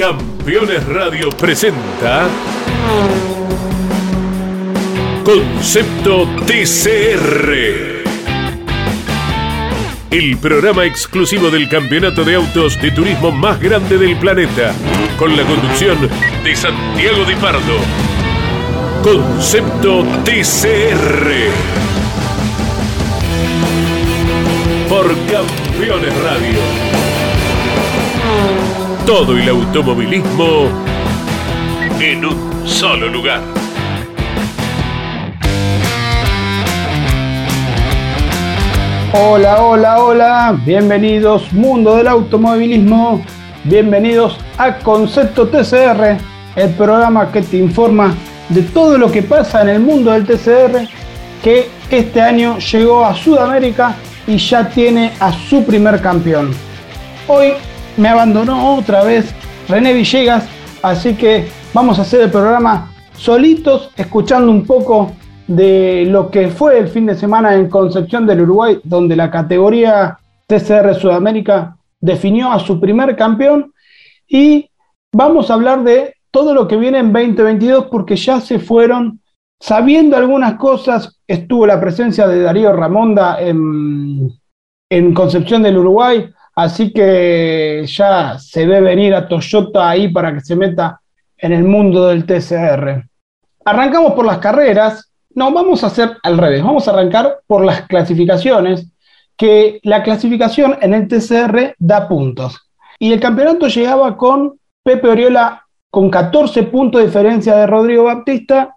Campeones Radio presenta Concepto TCR. El programa exclusivo del campeonato de autos de turismo más grande del planeta, con la conducción de Santiago Di Pardo. Concepto TCR. Por Campeones Radio. Todo el automovilismo en un solo lugar. Hola, hola, hola, bienvenidos mundo del automovilismo, bienvenidos a Concepto TCR, el programa que te informa de todo lo que pasa en el mundo del TCR, que este año llegó a Sudamérica y ya tiene a su primer campeón. Hoy me abandonó otra vez René Villegas, así que vamos a hacer el programa solitos, escuchando un poco de lo que fue el fin de semana en Concepción del Uruguay, donde la categoría TCR Sudamérica definió a su primer campeón y vamos a hablar de todo lo que viene en 2022 porque ya se fueron sabiendo algunas cosas. Estuvo la presencia de Darío Ramonda en, en Concepción del Uruguay, así que ya se ve venir a Toyota ahí para que se meta en el mundo del TCR. Arrancamos por las carreras. No, vamos a hacer al revés. Vamos a arrancar por las clasificaciones, que la clasificación en el TCR da puntos. Y el campeonato llegaba con Pepe Oriola con 14 puntos de diferencia de Rodrigo Baptista.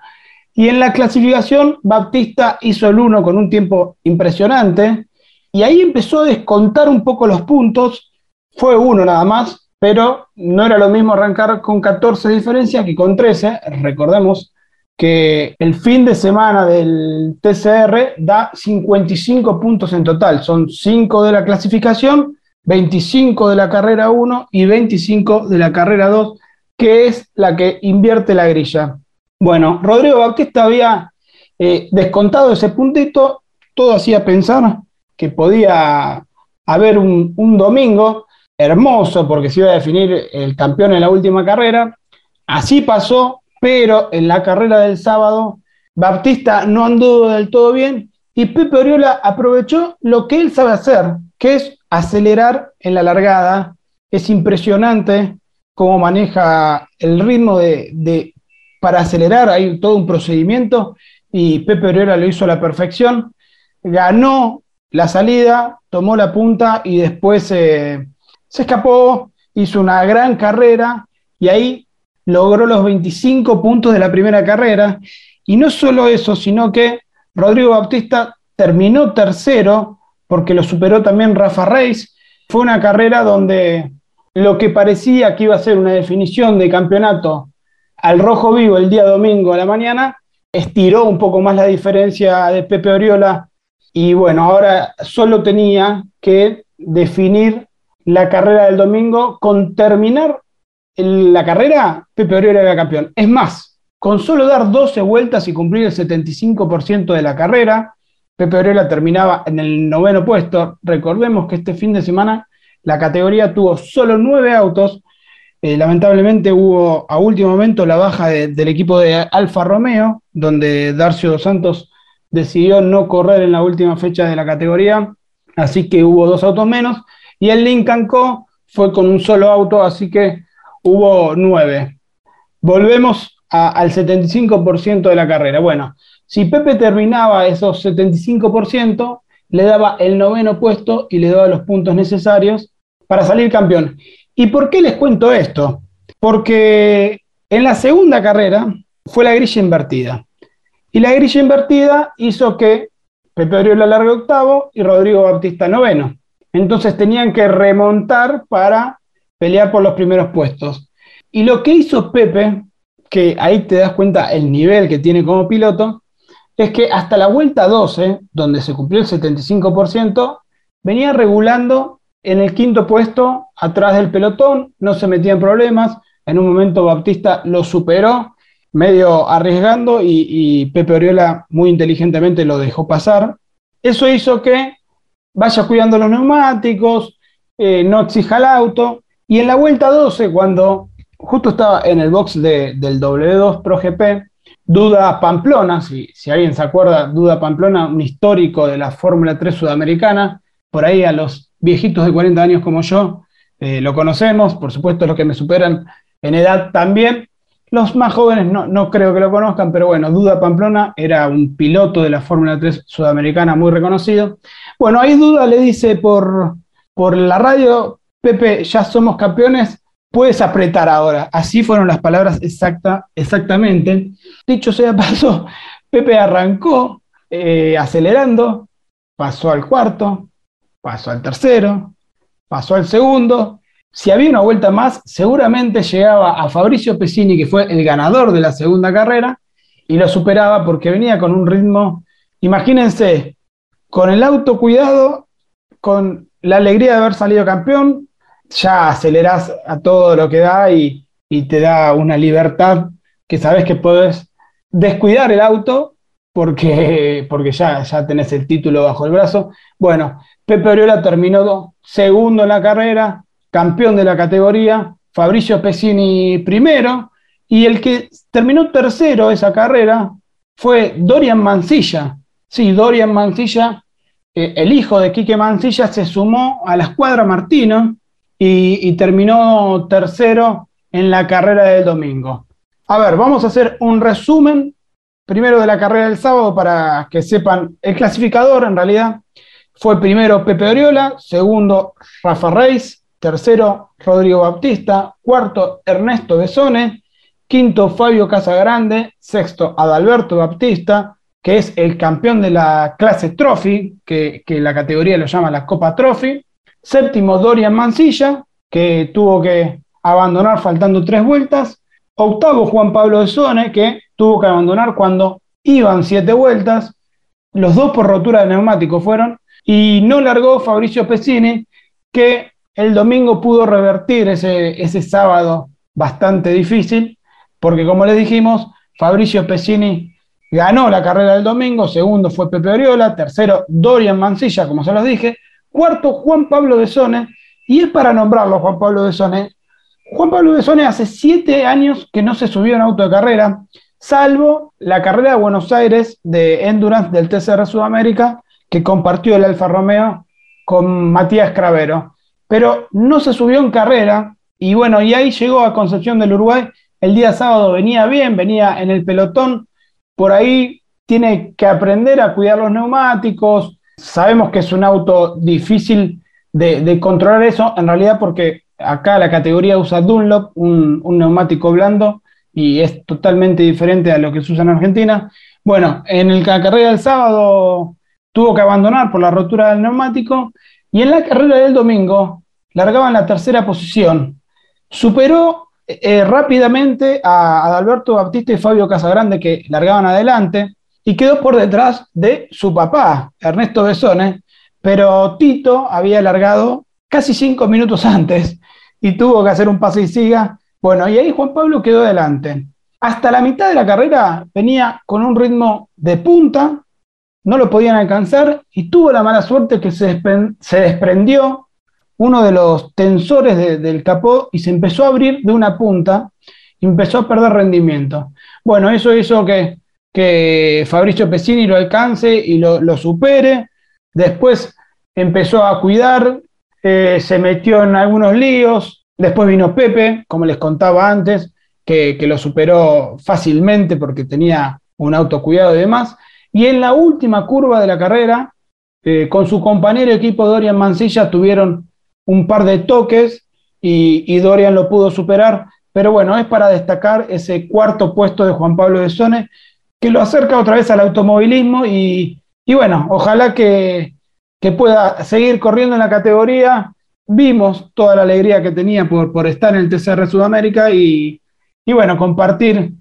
Y en la clasificación, Baptista hizo el 1 con un tiempo impresionante. Y ahí empezó a descontar un poco los puntos. Fue uno nada más, pero no era lo mismo arrancar con 14 de diferencia que con 13. Recordemos que el fin de semana del TCR da 55 puntos en total. Son 5 de la clasificación, 25 de la carrera 1 y 25 de la carrera 2, que es la que invierte la grilla. Bueno, Rodrigo Bautista había eh, descontado ese puntito, todo hacía pensar que podía haber un, domingo hermoso porque se iba a definir el campeón en la última carrera. Así pasó, pero en la carrera del sábado Baptista no anduvo del todo bien y Pepe Oriola aprovechó lo que él sabe hacer, que es acelerar en la largada. Es impresionante cómo maneja el ritmo de, de para acelerar, hay todo un procedimiento y Pepe Oriola lo hizo a la perfección. Ganó la salida, tomó la punta y después eh, se escapó, hizo una gran carrera y ahí logró los 25 puntos de la primera carrera. Y no solo eso, sino que Rodrigo Bautista terminó tercero porque lo superó también Rafa Reis. Fue una carrera donde lo que parecía que iba a ser una definición de campeonato al rojo vivo el día domingo a la mañana, estiró un poco más la diferencia de Pepe Oriola y bueno, ahora solo tenía que definir la carrera del domingo con terminar la carrera, Pepe Oriola era campeón. Es más, con solo dar 12 vueltas y cumplir el 75% de la carrera, Pepe Oriola terminaba en el noveno puesto. Recordemos que este fin de semana la categoría tuvo solo nueve autos. Eh, lamentablemente hubo a último momento la baja del equipo de Alfa Romeo, donde Darcio dos Santos decidió no correr en la última fecha de la categoría, así que hubo dos autos menos. Y el Lincoln Co fue con un solo auto, así que hubo nueve. Volvemos al 75% de la carrera. Bueno, si Pepe terminaba esos 75%, le daba el noveno puesto y le daba los puntos necesarios para salir campeón. ¿Y por qué les cuento esto? Porque en la segunda carrera fue la grilla invertida. Y la grilla invertida hizo que Pepe Oriola largue octavo y Rodrigo Baptista noveno. Entonces tenían que remontar para pelear por los primeros puestos. Y lo que hizo Pepe, que ahí te das cuenta el nivel que tiene como piloto, es que hasta la vuelta 12, donde se cumplió el 75%, venía regulando en el quinto puesto atrás del pelotón, no se metía en problemas, en un momento Baptista lo superó, medio arriesgando, y, Pepe Oriola muy inteligentemente lo dejó pasar. Eso hizo que vaya cuidando los neumáticos, eh, no exija el auto, y en la vuelta 12, cuando justo estaba en el box del W2 Pro GP, Duda Pamplona, si, si alguien se acuerda, Duda Pamplona, un histórico de la Fórmula 3 sudamericana, por ahí a los viejitos de 40 años como yo, eh, lo conocemos, por supuesto los que me superan en edad también. Los más jóvenes no, no, creo que lo conozcan, pero bueno, Duda Pamplona era un piloto de la Fórmula 3 sudamericana muy reconocido. Bueno, ahí Duda le dice por, por la radio, Pepe, ya somos campeones, puedes apretar ahora. Así fueron las palabras exacta, exactamente. Dicho sea paso, Pepe arrancó eh, acelerando, pasó al cuarto, pasó al tercero, pasó al segundo. Si había una vuelta más, seguramente llegaba a Fabricio Pesini, que fue el ganador de la segunda carrera, y lo superaba porque venía con un ritmo, imagínense, con el auto cuidado, con la alegría de haber salido campeón, ya acelerás a todo lo que da y, te da una libertad que sabes que puedes descuidar el auto porque, porque ya, ya tenés el título bajo el brazo. Bueno, Pepe Oriola terminó segundo en la carrera, campeón de la categoría, Fabricio Pesini primero, y el que terminó tercero esa carrera fue Dorian Mancilla. Sí, Dorian Mancilla, eh, el hijo de Quique Mancilla, se sumó a la escuadra Martino y, terminó tercero en la carrera del domingo. A ver, vamos a hacer un resumen primero de la carrera del sábado para que sepan el clasificador en realidad. Fue primero Pepe Oriola, segundo Rafa Reis, tercero Rodrigo Baptista, cuarto Ernesto Besone, quinto Fabio Casagrande, sexto Adalberto Baptista, que es el campeón de la clase Trophy, que, que la categoría lo llama la Copa Trophy, Séptimo, Dorian Mancilla, que tuvo que abandonar faltando tres vueltas. Octavo, Juan Pablo de Sone, que tuvo que abandonar cuando iban siete vueltas. Los dos por rotura de neumático fueron. Y no largó Fabricio Pesini, que el domingo pudo revertir ese, ese sábado bastante difícil, porque como les dijimos, Fabricio Pesini ganó la carrera del domingo, segundo fue Pepe Oriola, tercero Dorian Mancilla, como se los dije, Cuarto, Juan Pablo de Sone, y es para nombrarlo Juan Pablo de Sone. Juan Pablo de Sone hace siete años que no se subió en auto de carrera, salvo la carrera de Buenos Aires de Endurance del TCR Sudamérica, que compartió el Alfa Romeo con Matías Cravero. Pero no se subió en carrera, y bueno, y ahí llegó a Concepción del Uruguay. El día sábado venía bien, venía en el pelotón. Por ahí tiene que aprender a cuidar los neumáticos, Sabemos que es un auto difícil de, controlar eso, en realidad porque acá la categoría usa Dunlop, un, neumático blando, y es totalmente diferente a lo que se usa en Argentina. Bueno, en la carrera del sábado tuvo que abandonar por la rotura del neumático, y en la carrera del domingo largaba en la tercera posición. Superó eh, rápidamente a, a Alberto Baptista y Fabio Casagrande, que largaban adelante y quedó por detrás de su papá, Ernesto Besone, pero Tito había alargado casi cinco minutos antes y tuvo que hacer un pase y siga. Bueno, y ahí Juan Pablo quedó adelante. Hasta la mitad de la carrera venía con un ritmo de punta, no lo podían alcanzar y tuvo la mala suerte que se, desprendió uno de los tensores del capó y se empezó a abrir de una punta y empezó a perder rendimiento. Bueno, eso hizo que que Fabricio Pesini lo alcance y lo, supere. Después empezó a cuidar, eh, se metió en algunos líos. Después vino Pepe, como les contaba antes, que, lo superó fácilmente porque tenía un autocuidado y demás. Y en la última curva de la carrera, eh, con su compañero equipo Dorian Mancilla, tuvieron un par de toques y, y, Dorian lo pudo superar. Pero bueno, es para destacar ese cuarto puesto de Juan Pablo de Sone, que lo acerca otra vez al automovilismo y, bueno, ojalá que, pueda seguir corriendo en la categoría. Vimos toda la alegría que tenía por, estar en el TCR Sudamérica y, bueno, compartir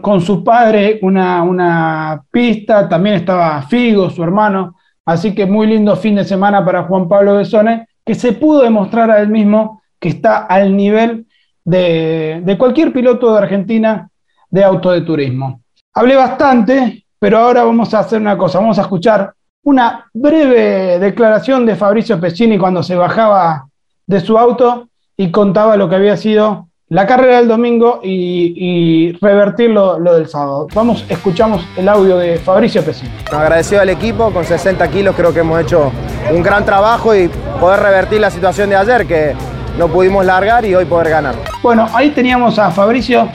con, su padre una, una, pista. También estaba Figo, su hermano. Así que muy lindo fin de semana para Juan Pablo Besone, que se pudo demostrar a él mismo que está al nivel de, de cualquier piloto de Argentina de auto de turismo. Hablé bastante, pero ahora vamos a hacer una cosa, vamos a escuchar una breve declaración de Fabricio Pescini cuando se bajaba de su auto y contaba lo que había sido la carrera del domingo y, revertir lo, del sábado. Vamos, escuchamos el audio de Fabricio Pesini. Agradecido al equipo, con 60 kilos creo que hemos hecho un gran trabajo y poder revertir la situación de ayer, que no pudimos largar y hoy poder ganar. Bueno, ahí teníamos a Fabricio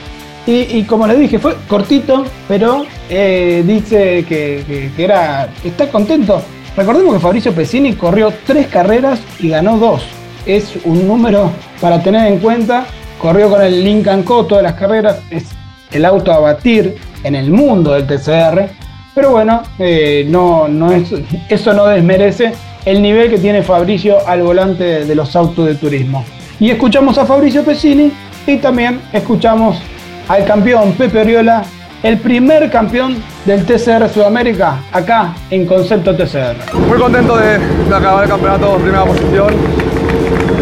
y, como les dije, fue cortito, pero eh, dice que, era, está contento. Recordemos que Fabricio Pesini corrió tres carreras y ganó dos. Es un número para tener en cuenta. Corrió con el Lincoln Co. todas las carreras. Es el auto a batir en el mundo del TCR. Pero bueno, eh, no, no es, eso no desmerece el nivel que tiene Fabricio al volante de los autos de turismo. Y escuchamos a Fabricio Pesini y también escuchamos al campeón Pepe Oriola, el primer campeón del TCR Sudamérica, acá en Concepto TCR. Muy contento de, acabar el campeonato en primera posición.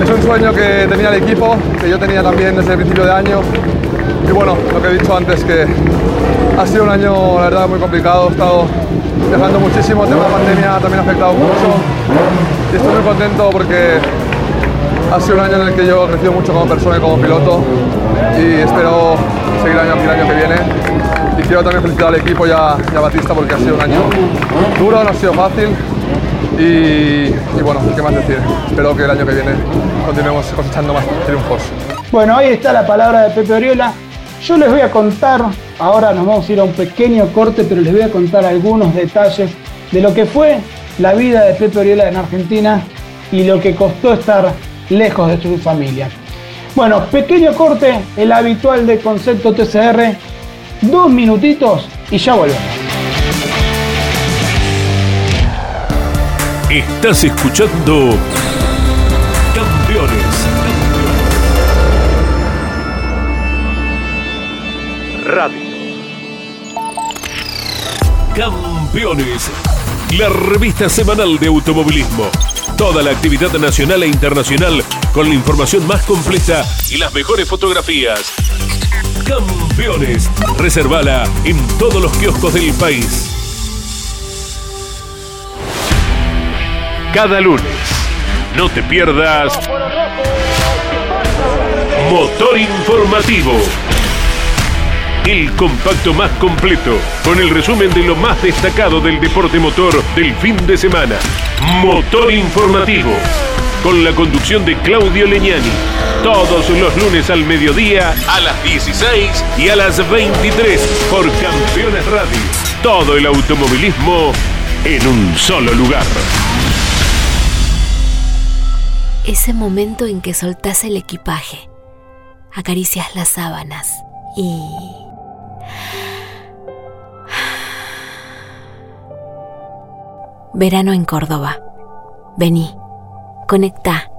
Es un sueño que tenía el equipo, que yo tenía también desde el principio de año. Y bueno, lo que he dicho antes, que ha sido un año, la verdad, muy complicado. He estado viajando muchísimo, el tema de la pandemia también ha afectado mucho. Y estoy muy contento porque ha sido un año en el que yo he crecido mucho como persona y como piloto y espero seguir año, el año que viene. Y quiero también felicitar al equipo y a, Batista porque ha sido un año duro, no ha sido fácil. Y, bueno, ¿qué más decir? Espero que el año que viene continuemos cosechando más triunfos. Bueno, ahí está la palabra de Pepe Oriola. Yo les voy a contar, ahora nos vamos a ir a un pequeño corte, pero les voy a contar algunos detalles de lo que fue la vida de Pepe Oriola en Argentina y lo que costó estar lejos de su familia. Bueno, pequeño corte, el habitual de concepto TCR, dos minutitos y ya volvemos. Estás escuchando Campeones. Radio. Campeones. La revista semanal de automovilismo Toda la actividad nacional e internacional con la información más completa y las mejores fotografías. Campeones. Reservala en todos los kioscos del país. Cada lunes. No te pierdas. Motor informativo el compacto más completo, con el resumen de lo más destacado del deporte motor del fin de semana. Motor Informativo, con la conducción de Claudio Leñani, todos los lunes al mediodía, a las 16 y a las 23 por Campeones Radio. Todo el automovilismo en un solo lugar. Ese momento en que soltás el equipaje, acaricias las sábanas y Verano en Córdoba. Vení, conecta,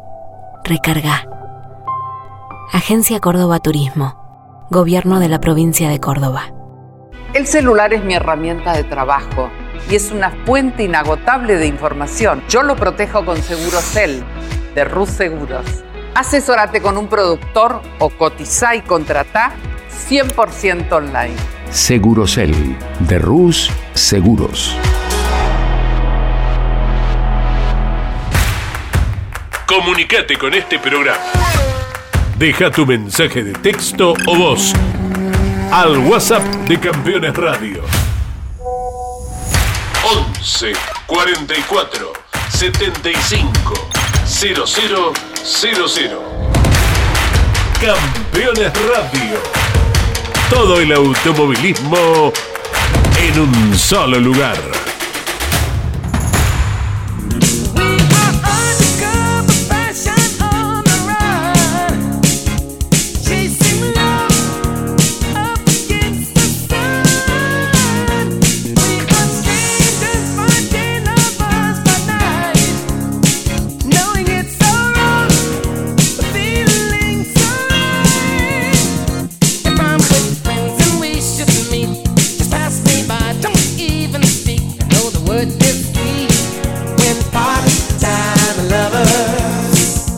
recarga. Agencia Córdoba Turismo. Gobierno de la provincia de Córdoba. El celular es mi herramienta de trabajo y es una fuente inagotable de información. Yo lo protejo con Segurocel de Rus Seguros. Asesórate con un productor o cotiza y contrata 100% online. Segurocel de Rus Seguros. Comunicate con este programa. Deja tu mensaje de texto o voz al WhatsApp de Campeones Radio. 11 44 75 0000. Campeones Radio. Todo el automovilismo en un solo lugar.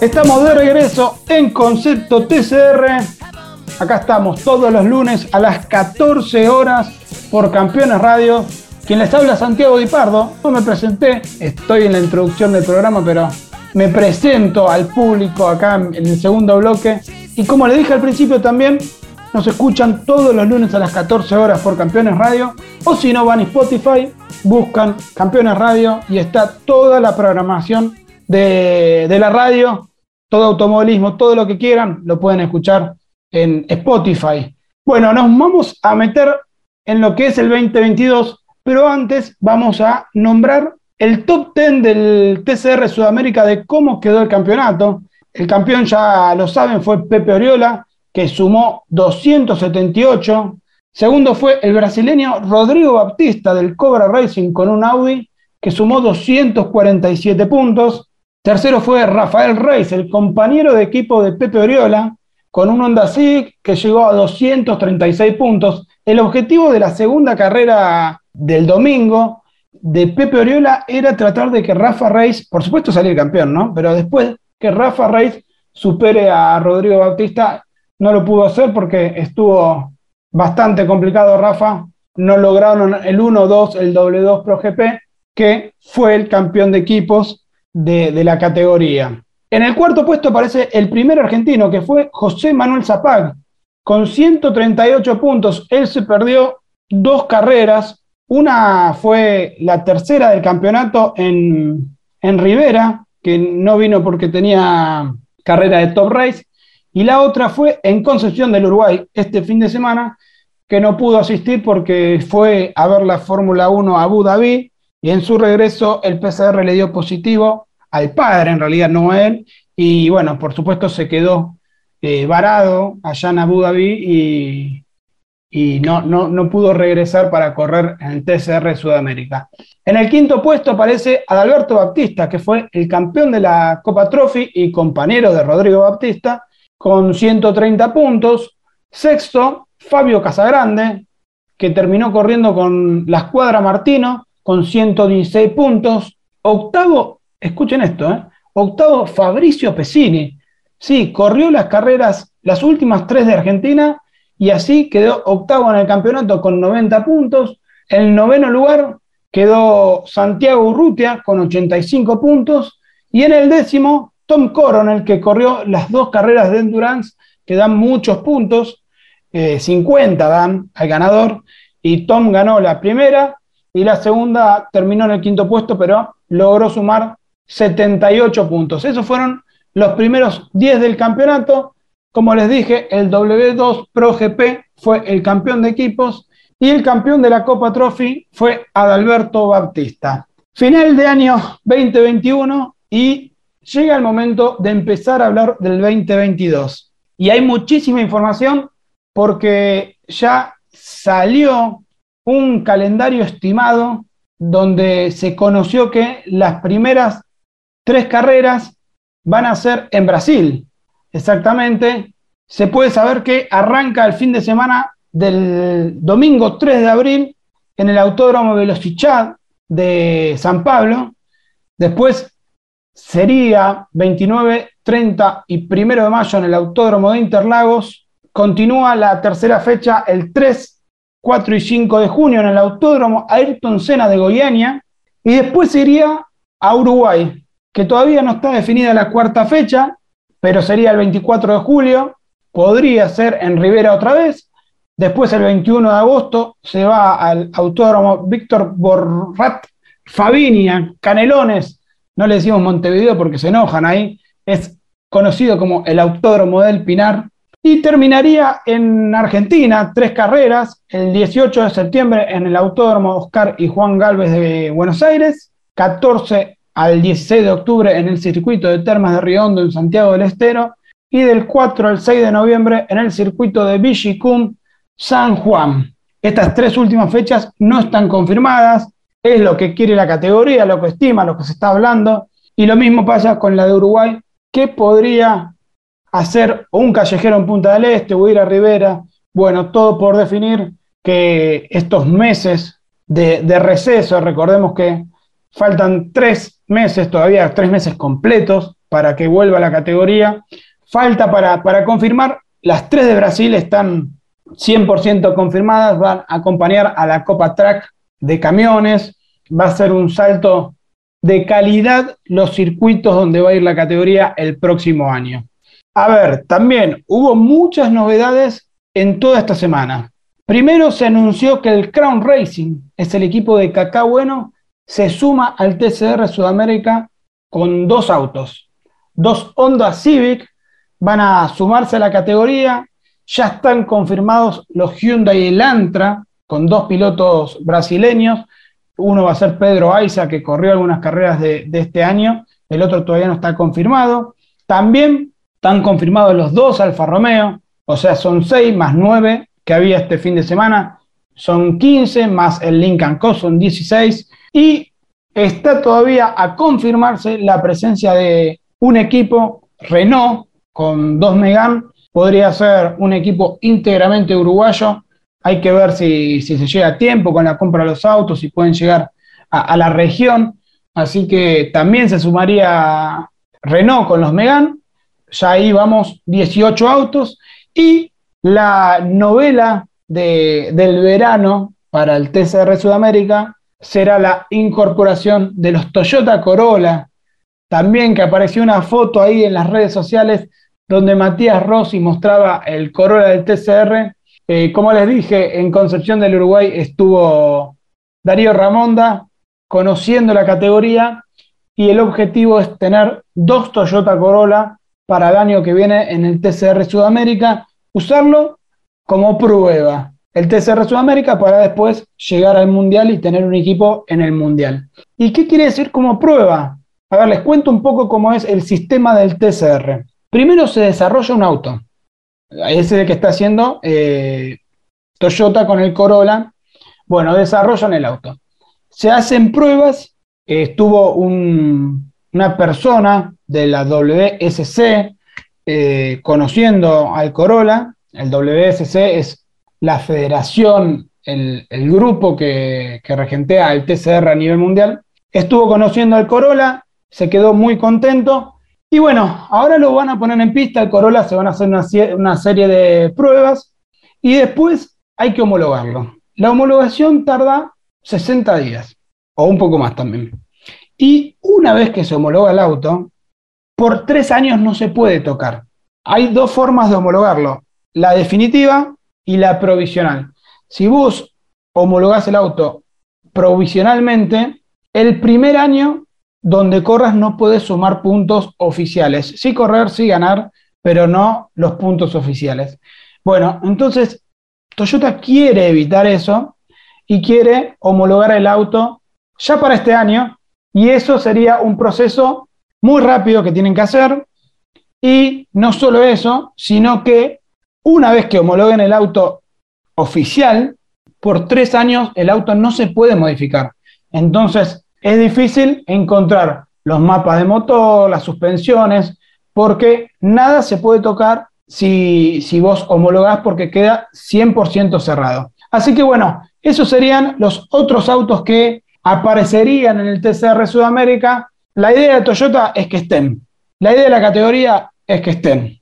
Estamos de regreso en Concepto TCR. Acá estamos todos los lunes a las 14 horas por Campeones Radio. Quien les habla Santiago Di Pardo. No me presenté, estoy en la introducción del programa, pero me presento al público acá en el segundo bloque. Y como le dije al principio también, nos escuchan todos los lunes a las 14 horas por Campeones Radio. O si no, van a Spotify, buscan Campeones Radio y está toda la programación de, de la radio, todo automovilismo, todo lo que quieran, lo pueden escuchar en Spotify. Bueno, nos vamos a meter en lo que es el 2022, pero antes vamos a nombrar el top 10 del TCR Sudamérica de cómo quedó el campeonato. El campeón, ya lo saben, fue Pepe Oriola, que sumó 278. Segundo fue el brasileño Rodrigo Baptista del Cobra Racing con un Audi, que sumó 247 puntos. Tercero fue Rafael Reis, el compañero de equipo de Pepe Oriola, con un Honda Civic que llegó a 236 puntos. El objetivo de la segunda carrera del domingo de Pepe Oriola era tratar de que Rafa Reis, por supuesto salir campeón, ¿no? Pero después que Rafa Reis supere a Rodrigo Bautista, no lo pudo hacer porque estuvo bastante complicado Rafa. No lograron el 1-2, el W2 Pro GP, que fue el campeón de equipos de, la categoría. En el cuarto puesto aparece el primer argentino, que fue José Manuel Zapag, con 138 puntos. Él se perdió dos carreras. Una fue la tercera del campeonato en, en Rivera, que no vino porque tenía carrera de top race. Y la otra fue en Concepción del Uruguay, este fin de semana, que no pudo asistir porque fue a ver la Fórmula 1 a Abu Dhabi y en su regreso el PCR le dio positivo al padre, en realidad no a él, y bueno, por supuesto se quedó eh, varado allá en Abu Dhabi y, y no, no, no, pudo regresar para correr en el TCR Sudamérica. En el quinto puesto aparece Adalberto Baptista, que fue el campeón de la Copa Trophy y compañero de Rodrigo Baptista, con 130 puntos. Sexto, Fabio Casagrande, que terminó corriendo con la escuadra Martino, con 116 puntos. Octavo, escuchen esto, ¿eh? octavo Fabricio Pesini. Sí, corrió las carreras, las últimas tres de Argentina, y así quedó octavo en el campeonato con 90 puntos. En el noveno lugar quedó Santiago Urrutia con 85 puntos. Y en el décimo, Tom Coronel, que corrió las dos carreras de endurance, que dan muchos puntos, 50 eh, dan al ganador. Y Tom ganó la primera y la segunda terminó en el quinto puesto, pero logró sumar 78 puntos. Esos fueron los primeros 10 del campeonato. Como les dije, el W2 Pro GP fue el campeón de equipos y el campeón de la Copa Trophy fue Adalberto Baptista. Final de año 2021 y llega el momento de empezar a hablar del 2022. Y hay muchísima información porque ya salió un calendario estimado donde se conoció que las primeras tres carreras van a ser en Brasil. Exactamente. Se puede saber que arranca el fin de semana del domingo 3 de abril en el Autódromo Velocichad de San Pablo. Después sería 29, 30 y 1 de mayo en el Autódromo de Interlagos. Continúa la tercera fecha el 3, 4 y 5 de junio en el Autódromo Ayrton Senna de Goiânia. Y después iría a Uruguay, que todavía no está definida la cuarta fecha, pero sería el 24 de julio, podría ser en Rivera otra vez. Después, el 21 de agosto, se va al autódromo Víctor Borrat Fabinia, Canelones. No le decimos Montevideo porque se enojan ahí. Es conocido como el Autódromo del Pinar. Y terminaría en Argentina, tres carreras, el 18 de septiembre en el Autódromo Oscar y Juan Galvez de Buenos Aires, 14 al 16 de octubre en el circuito de Termas de Riondo en Santiago del Estero y del 4 al 6 de noviembre en el circuito de Villicum San Juan. Estas tres últimas fechas no están confirmadas, es lo que quiere la categoría, lo que estima, lo que se está hablando, y lo mismo pasa con la de Uruguay, que podría hacer un callejero en Punta del Este o ir a Rivera, bueno, todo por definir que estos meses de, receso, recordemos que faltan tres meses, todavía tres meses completos para que vuelva a la categoría. Falta para, para confirmar, las tres de Brasil están 100% confirmadas, van a acompañar a la Copa Track de camiones, va a ser un salto de calidad los circuitos donde va a ir la categoría el próximo año. A ver, también hubo muchas novedades en toda esta semana. Primero se anunció que el Crown Racing, es el equipo de Cacá Bueno, se suma al TCR Sudamérica con dos autos. Dos Honda Civic van a sumarse a la categoría. Ya están confirmados los Hyundai Elantra con dos pilotos brasileños. Uno va a ser Pedro Aiza, que corrió algunas carreras de, de este año. El otro todavía no está confirmado. También están confirmados los dos Alfa Romeo, o sea, son seis más nueve que había este fin de semana, son 15 más el Lincoln Co, son 16. Y está todavía a confirmarse la presencia de un equipo Renault con dos Megan. Podría ser un equipo íntegramente uruguayo. Hay que ver si, se llega a tiempo con la compra de los autos, si pueden llegar a, a la región. Así que también se sumaría Renault con los Megan. Ya ahí vamos 18 autos. Y la novela de, del verano para el TCR Sudamérica será la incorporación de los Toyota Corolla. También que apareció una foto ahí en las redes sociales donde Matías Rossi mostraba el Corolla del TCR. Eh, como les dije, en Concepción del Uruguay estuvo Darío Ramonda conociendo la categoría y el objetivo es tener dos Toyota Corolla para el año que viene en el TCR Sudamérica, usarlo como prueba el TCR Sudamérica para después llegar al Mundial y tener un equipo en el Mundial. ¿Y qué quiere decir como prueba? A ver, les cuento un poco cómo es el sistema del TCR. Primero se desarrolla un auto. Ese que está haciendo eh, Toyota con el Corolla. Bueno, desarrollan el auto. Se hacen pruebas. estuvo una persona de la WSC eh, conociendo al Corolla. El WSC es la federación, el, grupo que, regentea el TCR a nivel mundial, estuvo conociendo al Corolla, se quedó muy contento y bueno, ahora lo van a poner en pista, el Corolla se van a hacer una, una serie de pruebas y después hay que homologarlo. La homologación tarda 60 días o un poco más también. Y una vez que se homologa el auto, por tres años no se puede tocar. Hay dos formas de homologarlo. La definitiva y la provisional. Si vos homologás el auto provisionalmente, el primer año donde corras no puedes sumar puntos oficiales. Sí correr, sí ganar, pero no los puntos oficiales. Bueno, entonces Toyota quiere evitar eso y quiere homologar el auto ya para este año y eso sería un proceso muy rápido que tienen que hacer y no solo eso, sino que una vez que homologuen el auto oficial, por tres años el auto no se puede modificar. Entonces es difícil encontrar los mapas de motor, las suspensiones, porque nada se puede tocar si, si vos homologás porque queda 100% cerrado. Así que bueno, esos serían los otros autos que aparecerían en el TCR Sudamérica. La idea de Toyota es que estén. La idea de la categoría es que estén.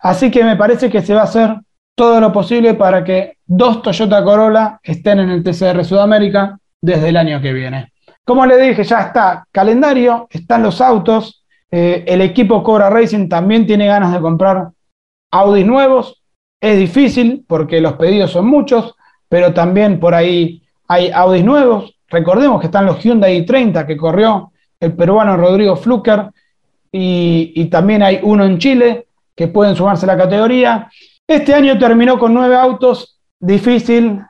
Así que me parece que se va a hacer todo lo posible para que dos Toyota Corolla estén en el TCR Sudamérica desde el año que viene. Como le dije, ya está calendario, están los autos. Eh, el equipo Cobra Racing también tiene ganas de comprar Audi nuevos. Es difícil porque los pedidos son muchos, pero también por ahí hay Audi nuevos. Recordemos que están los Hyundai i30 que corrió el peruano Rodrigo Fluker y también hay uno en Chile que pueden sumarse a la categoría. Este año terminó con nueve autos, difícil,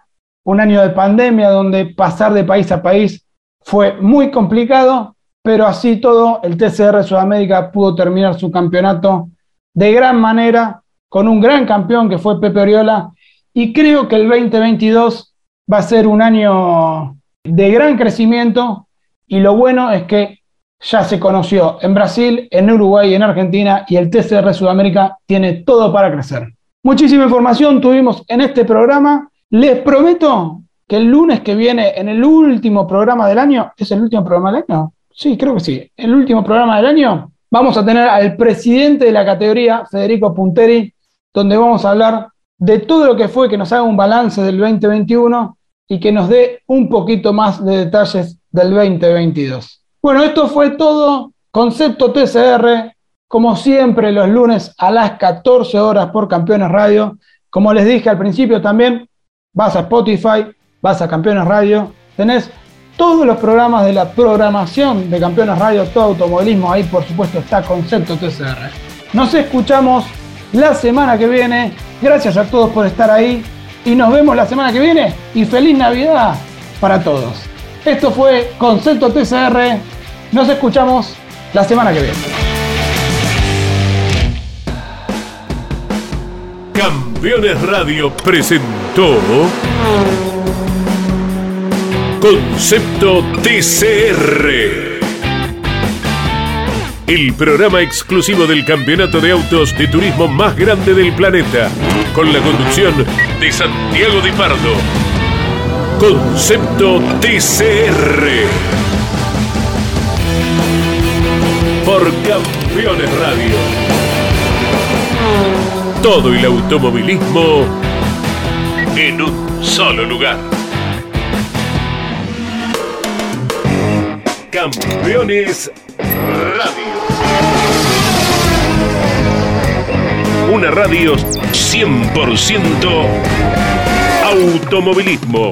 un año de pandemia donde pasar de país a país fue muy complicado, pero así todo el TCR Sudamérica pudo terminar su campeonato de gran manera con un gran campeón que fue Pepe Oriola y creo que el 2022 va a ser un año de gran crecimiento y lo bueno es que ya se conoció en Brasil, en Uruguay en Argentina y el TCR Sudamérica tiene todo para crecer. Muchísima información tuvimos en este programa. Les prometo que el lunes que viene, en el último programa del año, ¿es el último programa del año? Sí, creo que sí. El último programa del año, vamos a tener al presidente de la categoría, Federico Punteri, donde vamos a hablar de todo lo que fue, que nos haga un balance del 2021 y que nos dé un poquito más de detalles del 2022. Bueno, esto fue todo. Concepto TCR. como siempre los lunes a las 14 horas por Campeones Radio. Como les dije al principio también, vas a Spotify, vas a Campeones Radio, tenés todos los programas de la programación de Campeones Radio, todo automovilismo, ahí por supuesto está Concepto TCR. Nos escuchamos la semana que viene, gracias a todos por estar ahí y nos vemos la semana que viene y feliz Navidad para todos. Esto fue Concepto TCR, nos escuchamos la semana que viene. Campeones Radio presentó Concepto TCR. El programa exclusivo del campeonato de autos de turismo más grande del planeta, con la conducción de Santiago Di Pardo. Concepto TCR. Por Campeones Radio. Todo el automovilismo en un solo lugar. Campeones Radio. Una radio 100% automovilismo.